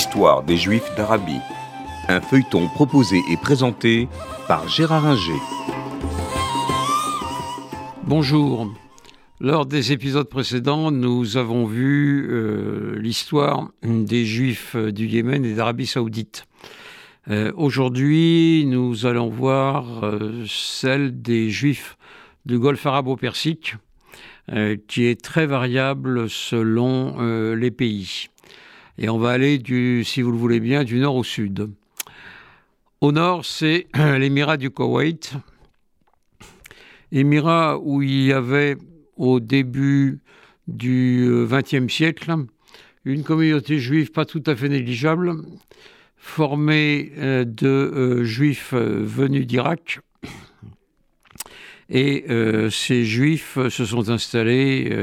L'histoire des Juifs d'Arabie. Un feuilleton proposé et présenté par Gérard Inger. Bonjour. Lors des épisodes précédents, nous avons vu euh, l'histoire des Juifs du Yémen et d'Arabie saoudite. Euh, aujourd'hui, nous allons voir euh, celle des Juifs du Golfe arabo-persique, qui est très variable selon les pays. Et on va aller, du, si vous le voulez bien, du nord au sud. Au nord, c'est l'émirat du Koweït, émirat où il y avait au début du XXe siècle une communauté juive pas tout à fait négligeable, formée euh, de euh, juifs euh, venus d'Irak. Et ces juifs se sont installés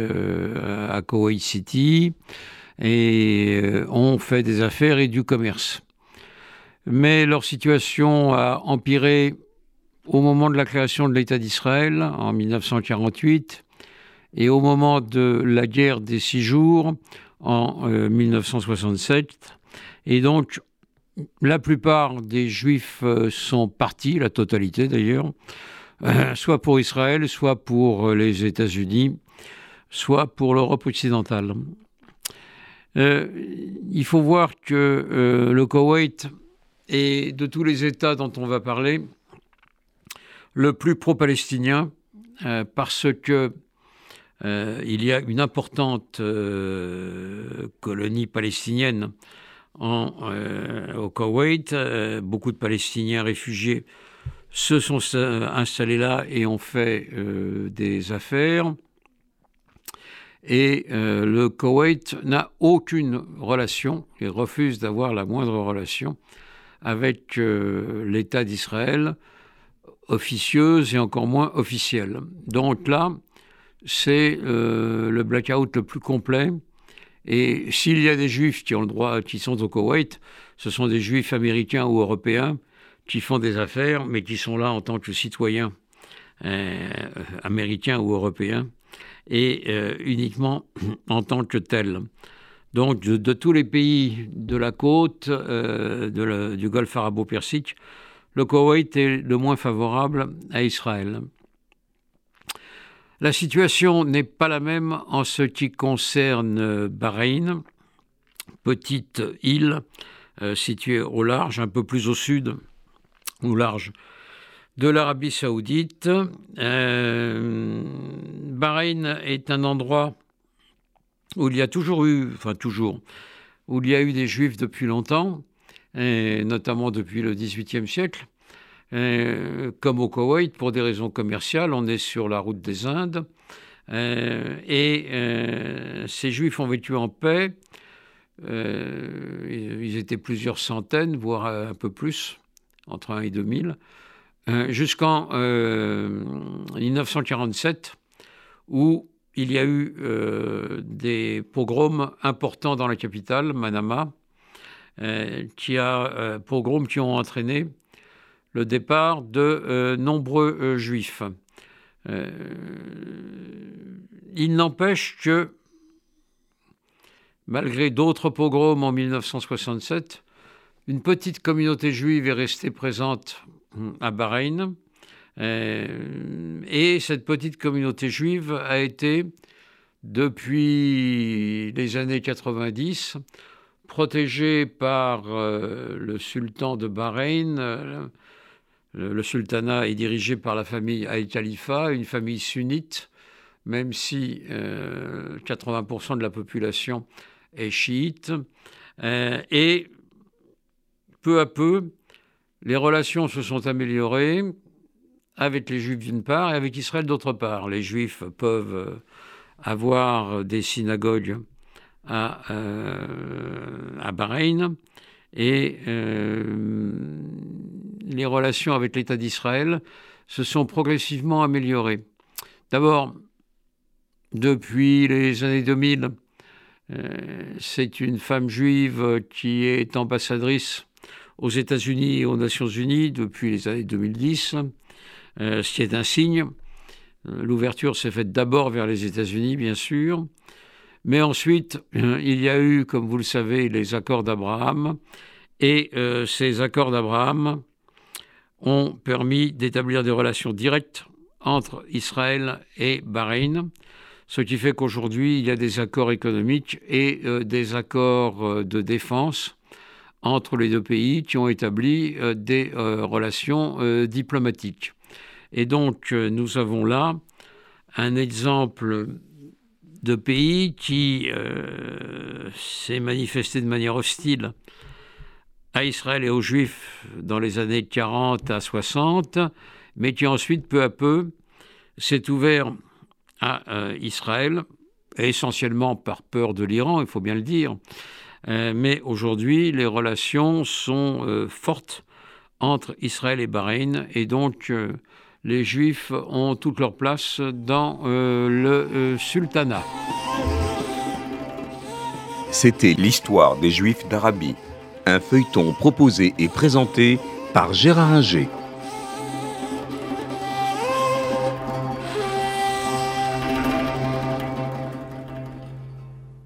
à Kuwait City et ont fait des affaires et du commerce. Mais leur situation a empiré au moment de la création de l'État d'Israël en 1948 et au moment de la guerre des six jours en 1967. Et donc, la plupart des Juifs euh, sont partis, la totalité d'ailleurs, euh, soit pour Israël, soit pour les États-Unis, soit pour l'Europe occidentale. Euh, il faut voir que le Koweït est, de tous les États dont on va parler, le plus pro-palestinien, parce que il y a une importante colonie palestinienne en, euh, au Koweït. Euh, beaucoup de Palestiniens réfugiés se sont installés là et ont fait euh, des affaires. Et le Koweït n'a aucune relation et refuse d'avoir la moindre relation avec l'État d'Israël, officieuse et encore moins officielle. Donc là, c'est le blackout le plus complet et s'il y a des juifs qui ont le droit, qui sont au Koweït, ce sont des juifs américains ou européens qui font des affaires, mais qui sont là en tant que citoyens euh, américains ou européens, et euh, uniquement en tant que tels. Donc de, tous les pays de la côte euh, du Golfe arabo-persique, le Koweït est le moins favorable à Israël. La situation n'est pas la même en ce qui concerne Bahreïn, petite île euh, située au large, un peu plus au sud, au large de l'Arabie saoudite. Euh, Bahreïn est un endroit où il y a toujours eu, enfin toujours, où il y a eu des juifs depuis longtemps, et notamment depuis le XVIIIe siècle. Euh, comme au Koweït, pour des raisons commerciales, on est sur la route des Indes. Euh, et euh, ces juifs ont vécu en paix. ils étaient plusieurs centaines, voire un peu plus, entre 1 et 2000, jusqu'en 1947, où il y a eu des pogroms importants dans la capitale, Manama, qui a pogroms qui ont entraîné le départ de euh, nombreux euh, juifs. Euh, il n'empêche que, malgré d'autres pogroms en 1967, une petite communauté juive est restée présente à Bahreïn. Et cette petite communauté juive a été, depuis les années 90, protégée par le sultan de Bahreïn, le, sultanat est dirigé par la famille Aït Khalifa, une famille sunnite, même si 80% euh, de la population est chiite. Euh, et peu à peu, les relations se sont améliorées avec les Juifs d'une part et avec Israël d'autre part. Les Juifs peuvent avoir des synagogues à, euh, à Bahreïn et les relations avec l'État d'Israël se sont progressivement améliorées. D'abord, depuis les années 2000, euh, c'est une femme juive qui est ambassadrice aux États-Unis et aux Nations Unies depuis les années 2010, euh, ce qui est un signe. L'ouverture s'est faite d'abord vers les États-Unis, bien sûr. Mais ensuite, il y a eu, comme vous le savez, les accords d'Abraham. Et ces accords d'Abraham ont permis d'établir des relations directes entre Israël et Bahreïn, ce qui fait qu'aujourd'hui, il y a des accords économiques et euh, des accords euh, de défense entre les deux pays qui ont établi euh, des relations diplomatiques. Et donc, nous avons là un exemple de pays qui s'est manifesté de manière hostile à Israël et aux Juifs dans les années 40 à 60, mais qui ensuite, peu à peu, s'est ouvert à euh, Israël, essentiellement par peur de l'Iran, il faut bien le dire. Euh, mais aujourd'hui, les relations sont euh, fortes entre Israël et Bahreïn, et donc les Juifs ont toute leur place dans le sultanat. C'était l'histoire des Juifs d'Arabie, un feuilleton proposé et présenté par Gérard Inger.